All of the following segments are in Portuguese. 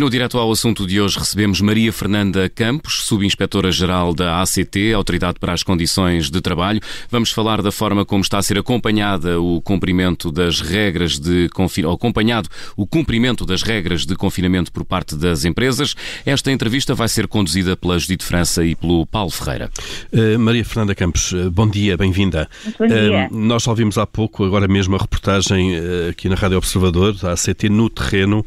E no direto ao assunto de hoje recebemos Maria Fernanda Campos, subinspetora-geral da ACT, Autoridade para as Condições de Trabalho. Vamos falar da forma como está a ser acompanhada o cumprimento das regras de confinamento, acompanhado o cumprimento das regras de confinamento por parte das empresas. Esta entrevista vai ser conduzida pela Judite França e pelo Paulo Ferreira. Uh, Maria Fernanda Campos, uh, bom dia, bem-vinda. Bom dia. Uh, nós ouvimos há pouco, agora mesmo, a reportagem aqui na Rádio Observador, da ACT, no terreno.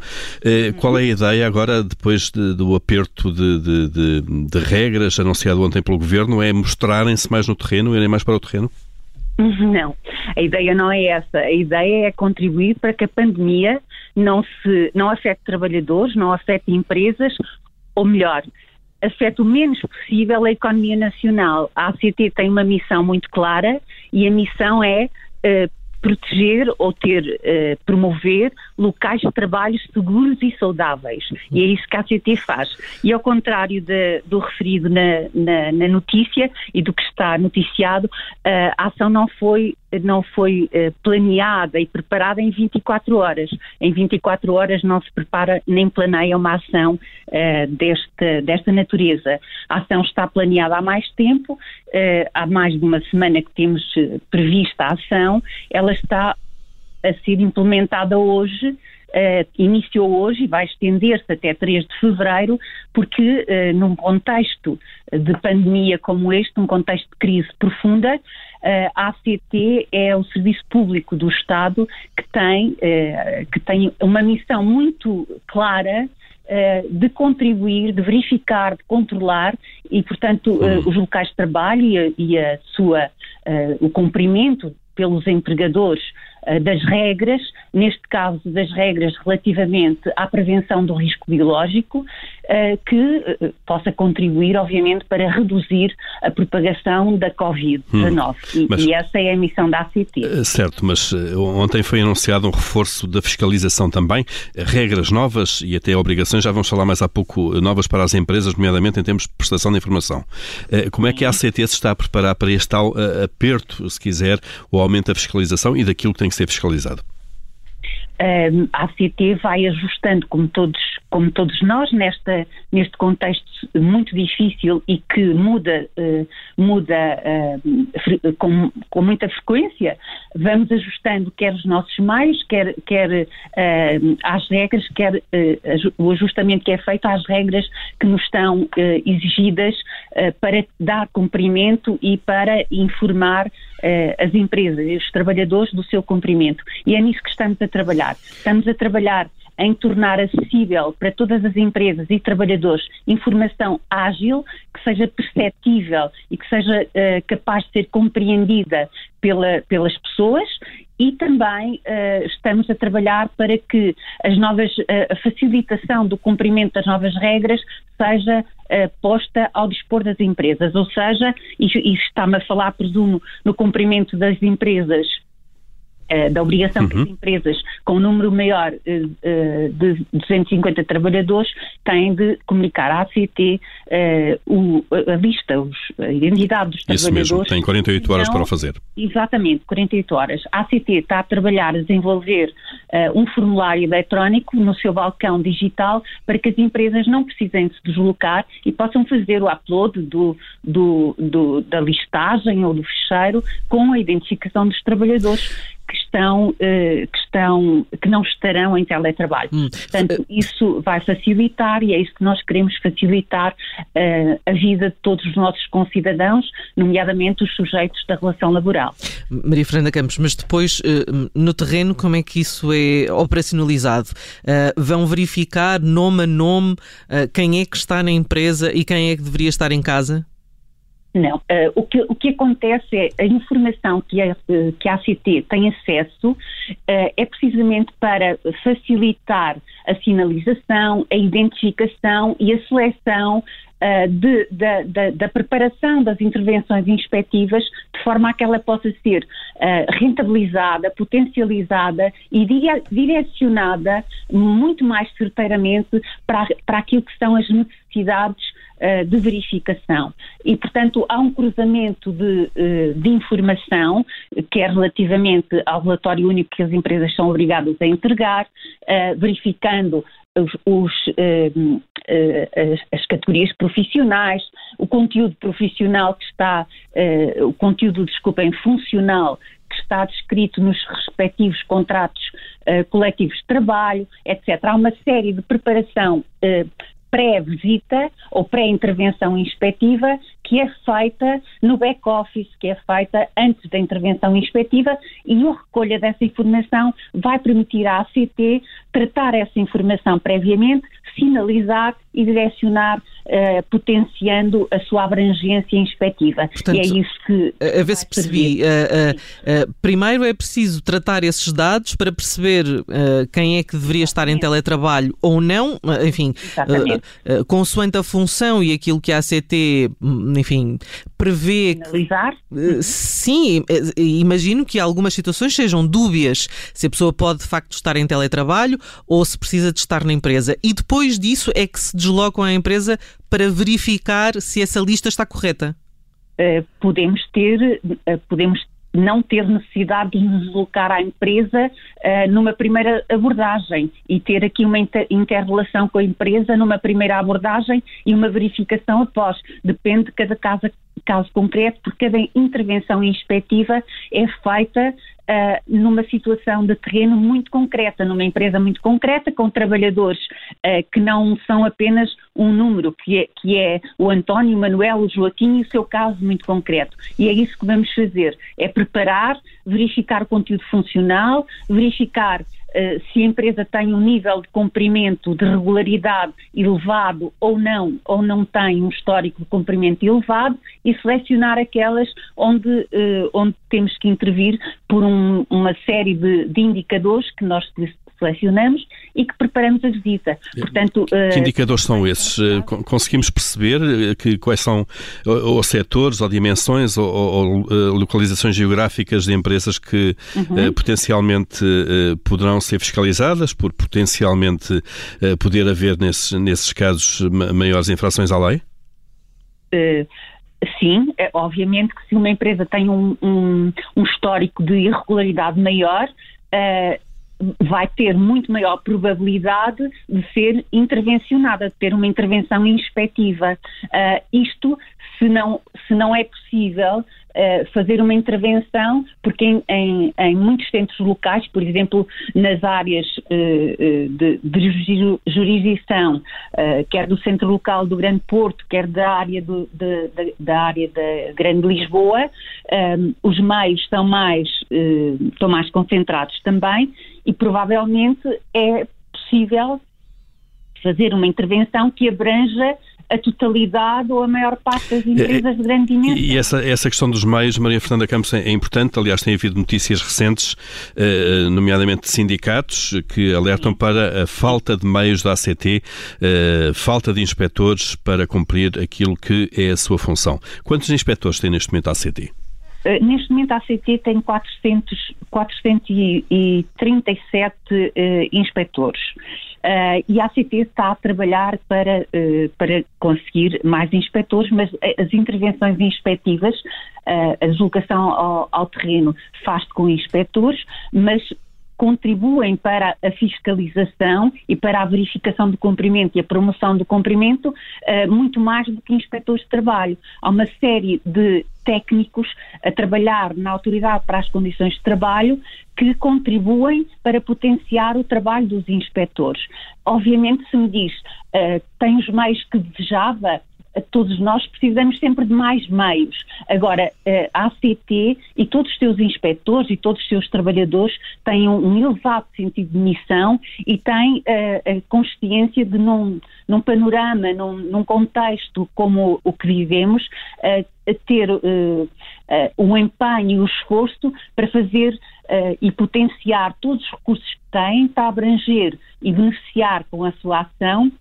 Qual é a ideia? Ideia agora, depois de, do aperto de, de, de, regras anunciado ontem pelo Governo, é mostrarem-se mais no terreno, irem mais para o terreno? Não, a ideia não é essa. A ideia é contribuir para que a pandemia não, se, não afete trabalhadores, não afete empresas, ou melhor, afete o menos possível a economia nacional. A ACT tem uma missão muito clara e a missão é uh, proteger ou ter, uh, promover locais de trabalho seguros e saudáveis. E é isso que a ACT faz. E ao contrário de, do referido na, na, na, notícia e do que está noticiado, uh, a ação não foi não foi uh, planeada e preparada em 24 horas. Em 24 horas não se prepara nem planeia uma ação uh, deste, desta natureza. A ação está planeada há mais tempo, uh, há mais de uma semana que temos prevista a ação, ela está a ser implementada hoje Uh, iniciou hoje e vai estender-se até 3 de fevereiro, porque uh, num contexto de pandemia como este, num contexto de crise profunda, uh, a ACT é o serviço público do Estado que tem, que tem uma missão muito clara de contribuir, de verificar, de controlar e, portanto, uhum. os locais de trabalho e a, e a sua, o cumprimento pelos empregadores das regras, neste caso das regras relativamente à prevenção do risco biológico, eh, que eh, possa contribuir, obviamente, para reduzir a propagação da Covid-19. Hum, mas, e essa é a missão da ACT. Certo, mas ontem foi anunciado um reforço da fiscalização também, regras novas e até obrigações, já vamos falar mais há pouco, novas para as empresas, nomeadamente em termos de prestação de informação. Como é que a ACT se está a preparar para este tal aperto, se quiser, o aumento da fiscalização e daquilo que tem que ser fiscalizado? a ACT vai ajustando, como todos, como todos nós, nesta, neste contexto muito difícil e que muda, uh, muda uh, com, com muita frequência, vamos ajustando quer os nossos meios, quer, quer uh, às regras, quer o ajustamento que é feito às regras que nos estão exigidas para dar cumprimento e para informar as empresas e os trabalhadores do seu cumprimento. E é nisso que estamos a trabalhar. Estamos a trabalhar em tornar acessível para todas as empresas e trabalhadores informação ágil, que seja perceptível e que seja uh, capaz de ser compreendida pela, pelas pessoas. E também uh, estamos a trabalhar para que as novas, uh, a facilitação do cumprimento das novas regras seja uh, posta ao dispor das empresas, ou seja, e, e está-me a falar, presumo, no cumprimento das empresas da obrigação uhum. que as empresas com um número maior uh, de 250 trabalhadores têm de comunicar à ACT a lista, a identidade dos Isso trabalhadores. Isso mesmo, tem 48 horas para o fazer. Exatamente, 48 horas. A ACT está a trabalhar, a desenvolver um formulário eletrónico no seu balcão digital para que as empresas não precisem se deslocar e possam fazer o upload do, do, do, da listagem ou do fecheiro com a identificação dos trabalhadores que estão, uh, que estão, que não estarão em teletrabalho. Hum. Portanto, isso vai facilitar e é isso que nós queremos facilitar uh, a vida de todos os nossos concidadãos, nomeadamente os sujeitos da relação laboral. Maria Fernanda Campos, mas depois uh, no terreno como é que isso é operacionalizado? vão verificar nome a nome quem é que está na empresa e quem é que deveria estar em casa? Não. Uh, o, que, o que acontece é a informação que a, que a ACT tem acesso uh, é precisamente para facilitar a sinalização, a identificação e a seleção uh, de, da, da, preparação das intervenções inspectivas de forma a que ela possa ser rentabilizada, potencializada e direcionada muito mais certeiramente para, para aquilo que são as necessidades eh, de verificação. E, portanto, há um cruzamento de, eh, de informação, quer relativamente ao relatório único que as empresas são obrigadas a entregar, eh, verificando os, os, uh, uh, as categorias profissionais, o conteúdo profissional que está, uh, o conteúdo, desculpem, funcional que está descrito nos respectivos contratos coletivos de trabalho, etc. Há uma série de preparação pré-visita ou pré-intervenção inspectiva que é feita no back-office, que é feita antes da intervenção inspectiva e a recolha dessa informação vai permitir à ACT tratar essa informação previamente, sinalizar e direcionar, uh, potenciando a sua abrangência inspectiva. Portanto, e é isso que. A ver se percebi. Uh, uh, primeiro é preciso tratar esses dados para perceber quem é que deveria estar em teletrabalho ou não, enfim, consoante a função e aquilo que a ACT, enfim, prevê. Sinalizar? Sim, imagino que algumas situações sejam dúbias se a pessoa pode de facto estar em teletrabalho ou se precisa de estar na empresa. E depois disso é que se deslocam à empresa para verificar se essa lista está correta? Uh, podemos ter, uh, podemos não ter necessidade de nos deslocar à empresa uh, numa primeira abordagem e ter aqui uma inter-relação com a empresa numa primeira abordagem e uma verificação após. Depende de cada caso, caso concreto, porque cada intervenção inspectiva é feita uh, numa situação de terreno muito concreta, numa empresa muito concreta, com trabalhadores uh, que não são apenas um número, que é, que é o António, o Manuel, o Joaquim e o seu caso muito concreto. E é isso que vamos fazer, é preparar, verificar o conteúdo funcional, verificar se a empresa tem um nível de cumprimento de regularidade elevado ou não, ou não tem um histórico de cumprimento elevado e selecionar aquelas onde, uh, onde temos que intervir por um, uma série de, de indicadores que nós selecionamos e que preparamos a visita. Portanto, que, que indicadores são esses? Conseguimos perceber que quais são ou, ou setores, ou dimensões, ou, ou, localizações geográficas de empresas que uhum. uh, potencialmente uh, poderão ser fiscalizadas por potencialmente uh, poder haver nesses, nesses casos maiores infrações à lei? Sim, é, obviamente que se uma empresa tem um, um, um histórico de irregularidade maior, uh, vai ter muito maior probabilidade de ser intervencionada, de ter uma intervenção inspectiva. Uh, isto, se não, se não é possível, uh, fazer uma intervenção, porque em, em, em, muitos centros locais, por exemplo, nas áreas uh, de, de, jurisdição, quer do centro local do Grande Porto, quer da área, do, de, de, da, área da Grande Lisboa, os meios estão mais, estão mais concentrados também e provavelmente é possível fazer uma intervenção que abranja a totalidade ou a maior parte das empresas de grande dimensão. E essa, essa questão dos meios, Maria Fernanda Campos, é importante. Aliás, tem havido notícias recentes, eh, nomeadamente de sindicatos, que alertam para a falta de meios da ACT, eh, falta de inspectores para cumprir aquilo que é a sua função. Quantos inspectores tem neste momento a ACT? Uh, neste momento a ACT tem 400, 437 uh, inspectores. Uh, e a ACT está a trabalhar para, uh, para conseguir mais inspectores, mas as intervenções inspectivas, a deslocação ao, ao terreno faz-se com inspectores, mas contribuem para a fiscalização e para a verificação do cumprimento e a promoção do cumprimento uh, muito mais do que inspectores de trabalho. Há uma série de técnicos a trabalhar na Autoridade para as Condições de Trabalho que contribuem para potenciar o trabalho dos inspectores. Obviamente, se me diz, uh, tem os meios que desejava, todos nós precisamos sempre de mais meios. Agora, a ACT e todos os seus inspectores e todos os seus trabalhadores têm um elevado sentido de missão e têm a consciência de, num, num panorama, num, num, contexto como o que vivemos, ter um empenho e um esforço para fazer e potenciar todos os recursos que têm para abranger e beneficiar com a sua ação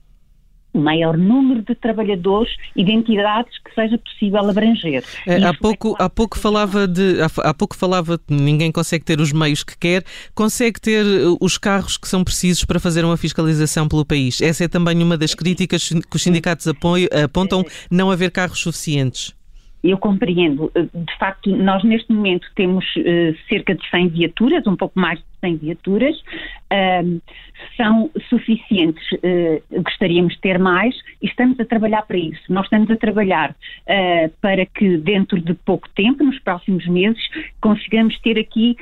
o maior número de trabalhadores e de entidades que seja possível abranger. É, há pouco, há pouco falava de há pouco falava de ninguém consegue ter os meios que quer, consegue ter uh, os carros que são precisos para fazer uma fiscalização pelo país. Essa é também uma das críticas que os sindicatos apoio, apontam não haver carros suficientes. Eu compreendo. De facto, nós neste momento temos uh, cerca de 100 viaturas, um pouco mais de 100 viaturas. Uh, são suficientes, uh, gostaríamos de ter mais e estamos a trabalhar para isso. Nós estamos a trabalhar para que dentro de pouco tempo, nos próximos meses, consigamos ter aqui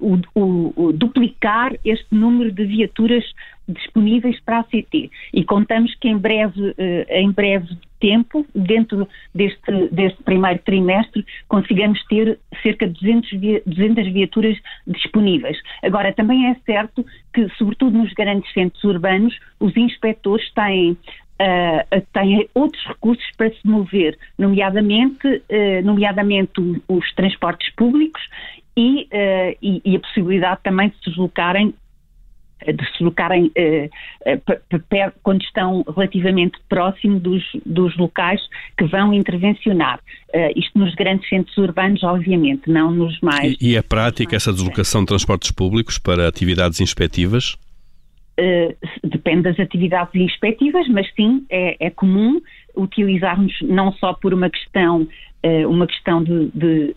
o, o, o duplicar este número de viaturas disponíveis para a CT e contamos que em breve, eh, em breve tempo, dentro deste, deste primeiro trimestre, consigamos ter cerca de 200, 200 viaturas disponíveis. Agora, também é certo que, sobretudo nos grandes centros urbanos, os inspectores têm Uh, têm outros recursos para se mover, nomeadamente, uh, nomeadamente os transportes públicos e, uh, e, e, a possibilidade também de se deslocarem de se locarem eh, eh quando estão relativamente próximo dos, dos locais que vão intervencionar. Uh, isto nos grandes centros urbanos, obviamente, não nos mais. E, e é prática essa deslocação de transportes públicos para atividades inspectivas? Uh, depende das atividades inspectivas, mas sim, é, é comum utilizarmos não só por uma questão, uh, uma questão de, de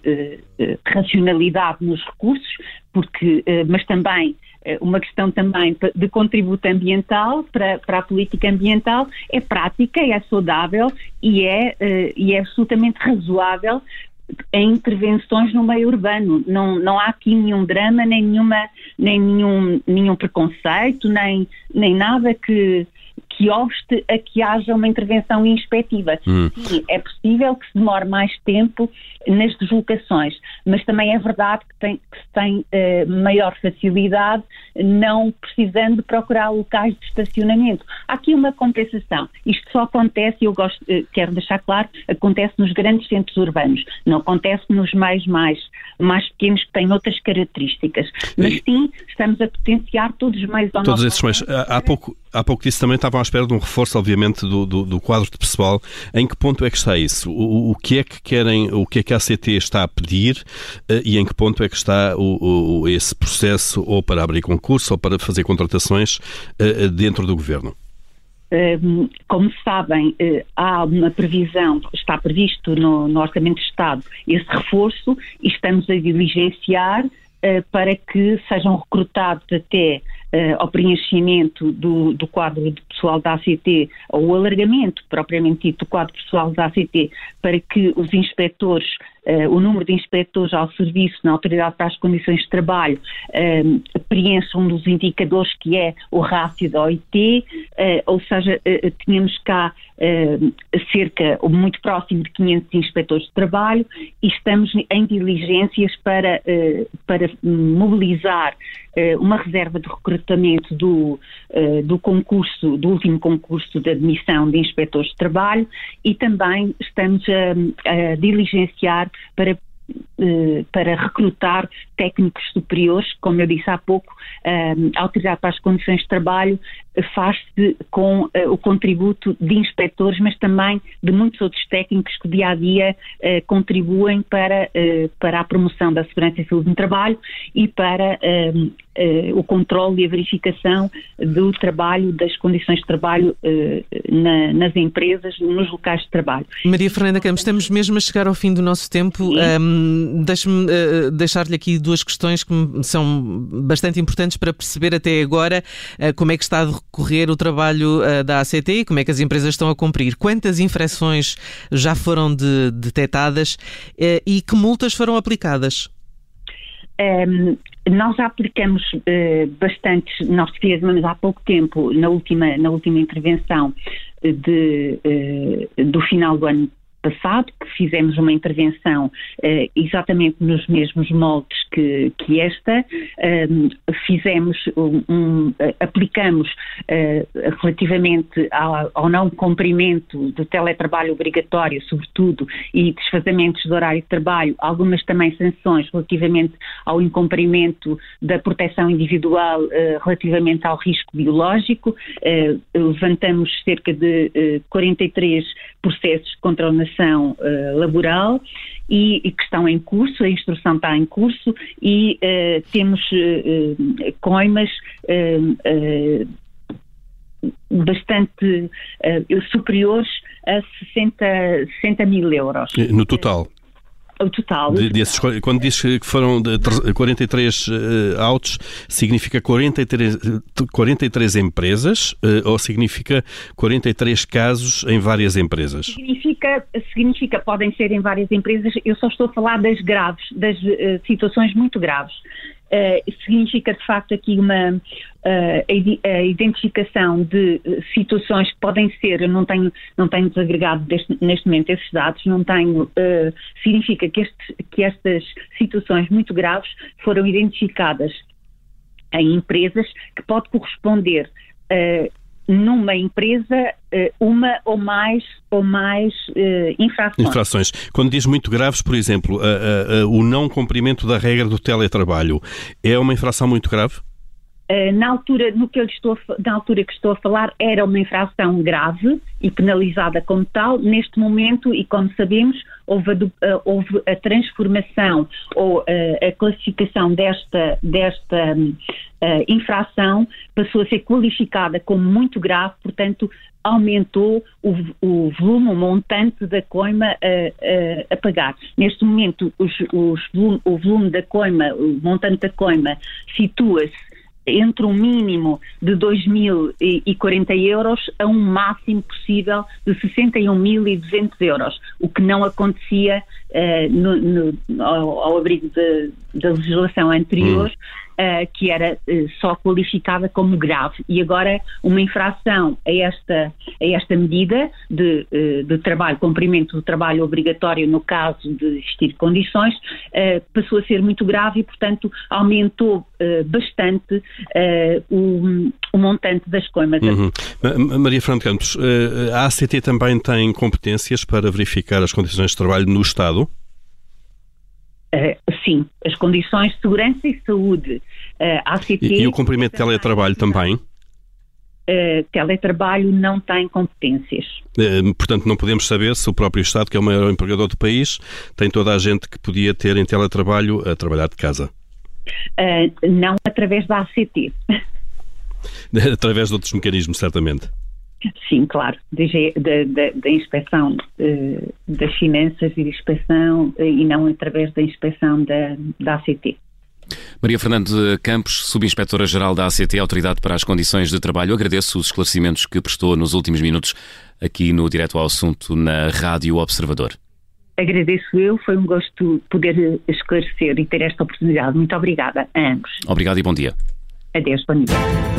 racionalidade nos recursos, porque, mas também eh, uma questão também de contributo ambiental para, para a política ambiental, é prática, é saudável e é, eh, e é absolutamente razoável em intervenções no meio urbano. Não, não há aqui nenhum drama, nem, nenhuma, nem nenhum, nenhum preconceito, nem, nem nada que, que obste a que haja uma intervenção inspectiva. Hum. Sim, é possível que se demore mais tempo nas deslocações, mas também é verdade que, tem, que se tem uh, maior facilidade não precisando procurar locais de estacionamento. Há aqui uma compensação. Isto só acontece, e eu gosto, uh, quero deixar claro, acontece nos grandes centros urbanos, não acontece nos mais, mais, mais pequenos que têm outras características. Mas sim, estamos a potenciar todos os meios ao Todos esses meios. Há pouco, há pouco disso também estavam à espera de um reforço, obviamente, do, do, do, quadro de pessoal. Em que ponto é que está isso? O, o, que é que querem, o que é que a ACT está a pedir uh, e em que ponto é que está o, o, esse processo ou para abrir concurso ou para fazer contratações uh, dentro do governo? Como sabem, eh, há uma previsão, está previsto no, no Orçamento de Estado esse reforço e estamos a diligenciar para que sejam recrutados até ao preenchimento do, do, quadro de pessoal da ACT, ou o alargamento propriamente dito do quadro pessoal da ACT, para que os inspectores, o número de inspectores ao serviço na Autoridade para as Condições de Trabalho, uh, preencha um dos indicadores que é o rácio da OIT, uh, ou seja, tínhamos cá cerca, ou muito próximo de 500 inspectores de trabalho e estamos em diligências para, para mobilizar uma reserva de recrutamento do, do concurso, do último concurso de admissão de inspectores de trabalho e também estamos a, a diligenciar para eh, para recrutar técnicos superiores, como eu disse há pouco, eh, a Autoridade para as Condições de Trabalho faz-se com uh, o contributo de inspectores, mas também de muitos outros técnicos que dia a dia uh, contribuem para, para a promoção da segurança e saúde no trabalho e para o controle e a verificação do trabalho, das condições de trabalho na, nas empresas, nos locais de trabalho. Maria Fernanda Campos, estamos mesmo a chegar ao fim do nosso tempo. Um, Deixe-me deixar-lhe aqui duas questões que são bastante importantes para perceber até agora como é que está a correr o trabalho uh, da ACT e como é que as empresas estão a cumprir. Quantas infrações já foram de, detectadas uh, e que multas foram aplicadas? Um, nós já aplicamos uh, bastantes, nós fizemos há pouco tempo, na última, na última intervenção de, uh, do final do ano passado, que fizemos uma intervenção uh, exatamente nos mesmos moldes que, que esta, uh, fizemos um, um aplicamos uh, relativamente ao, ao, não cumprimento do teletrabalho obrigatório, sobretudo, e desfazamentos do horário de trabalho, algumas também sanções relativamente ao incumprimento da proteção individual relativamente ao risco biológico, levantamos cerca de 43 processos contra o uh, laboral e, e, que estão em curso, a instrução está em curso e uh, temos uh, coimas bastante superiores a 60, 60 mil euros. No total? O total. De, desses, quando diz que foram 43 uh, autos, significa 43, 43 empresas uh, ou significa 43 casos em várias empresas? Significa, significa, podem ser em várias empresas, eu só estou a falar das graves, das uh, situações muito graves. Uh, significa de facto aqui uma uh, a identificação de situações que podem ser, eu não tenho, não tenho desagregado deste, neste momento esses dados, não tenho, uh, significa que, que estas situações muito graves foram identificadas em empresas que pode corresponder numa empresa eh, uma ou mais ou mais uh, infrações. Infrações. Quando diz muito graves, por exemplo, o não cumprimento da regra do teletrabalho é uma infração muito grave? Eh, na altura, no que eu estou, na altura que estou a falar, era uma infração grave e penalizada como tal. Neste momento, e como sabemos, houve a, houve a transformação ou a classificação desta, desta infração passou a ser qualificada como muito grave, portanto, aumentou o, o volume, o montante da coima a, a, a pagar. Neste momento, os, os volume, o volume da coima, o montante da coima, situa-se entre um mínimo de 2.040 euros a um máximo possível de 61.200 euros, o que não acontecia uh, no, no, ao, ao, abrigo da legislação anterior. Hum uh, que era uh, só qualificada como grave. E agora uma infração a esta, a esta medida de, uh, de trabalho, cumprimento do trabalho obrigatório no caso de existir condições, passou a ser muito grave e, portanto, aumentou bastante o, o, montante das coimas. Uhum. Maria Fernando Campos, a ACT também tem competências para verificar as condições de trabalho no Estado? Uh, sim, as condições de segurança e saúde. Uh, a ACT, e, e o cumprimento de teletrabalho também? Uh, teletrabalho não tem competências. Uh, portanto, não podemos saber se o próprio Estado, que é o maior empregador do país, tem toda a gente que podia ter em teletrabalho a trabalhar de casa. Não através da ACT. através de outros mecanismos, certamente. Sim, claro, da inspeção uh, das finanças e da inspeção uh, e não através da inspeção da, da ACT. Maria Fernando Campos, Subinspetora-Geral da ACT, Autoridade para as Condições de Trabalho, agradeço os esclarecimentos que prestou nos últimos minutos aqui no Direto ao Assunto na Rádio Observador. Agradeço eu, foi um gosto poder esclarecer e ter esta oportunidade. Muito obrigada a ambos. Obrigado e bom dia. Adeus, bom dia.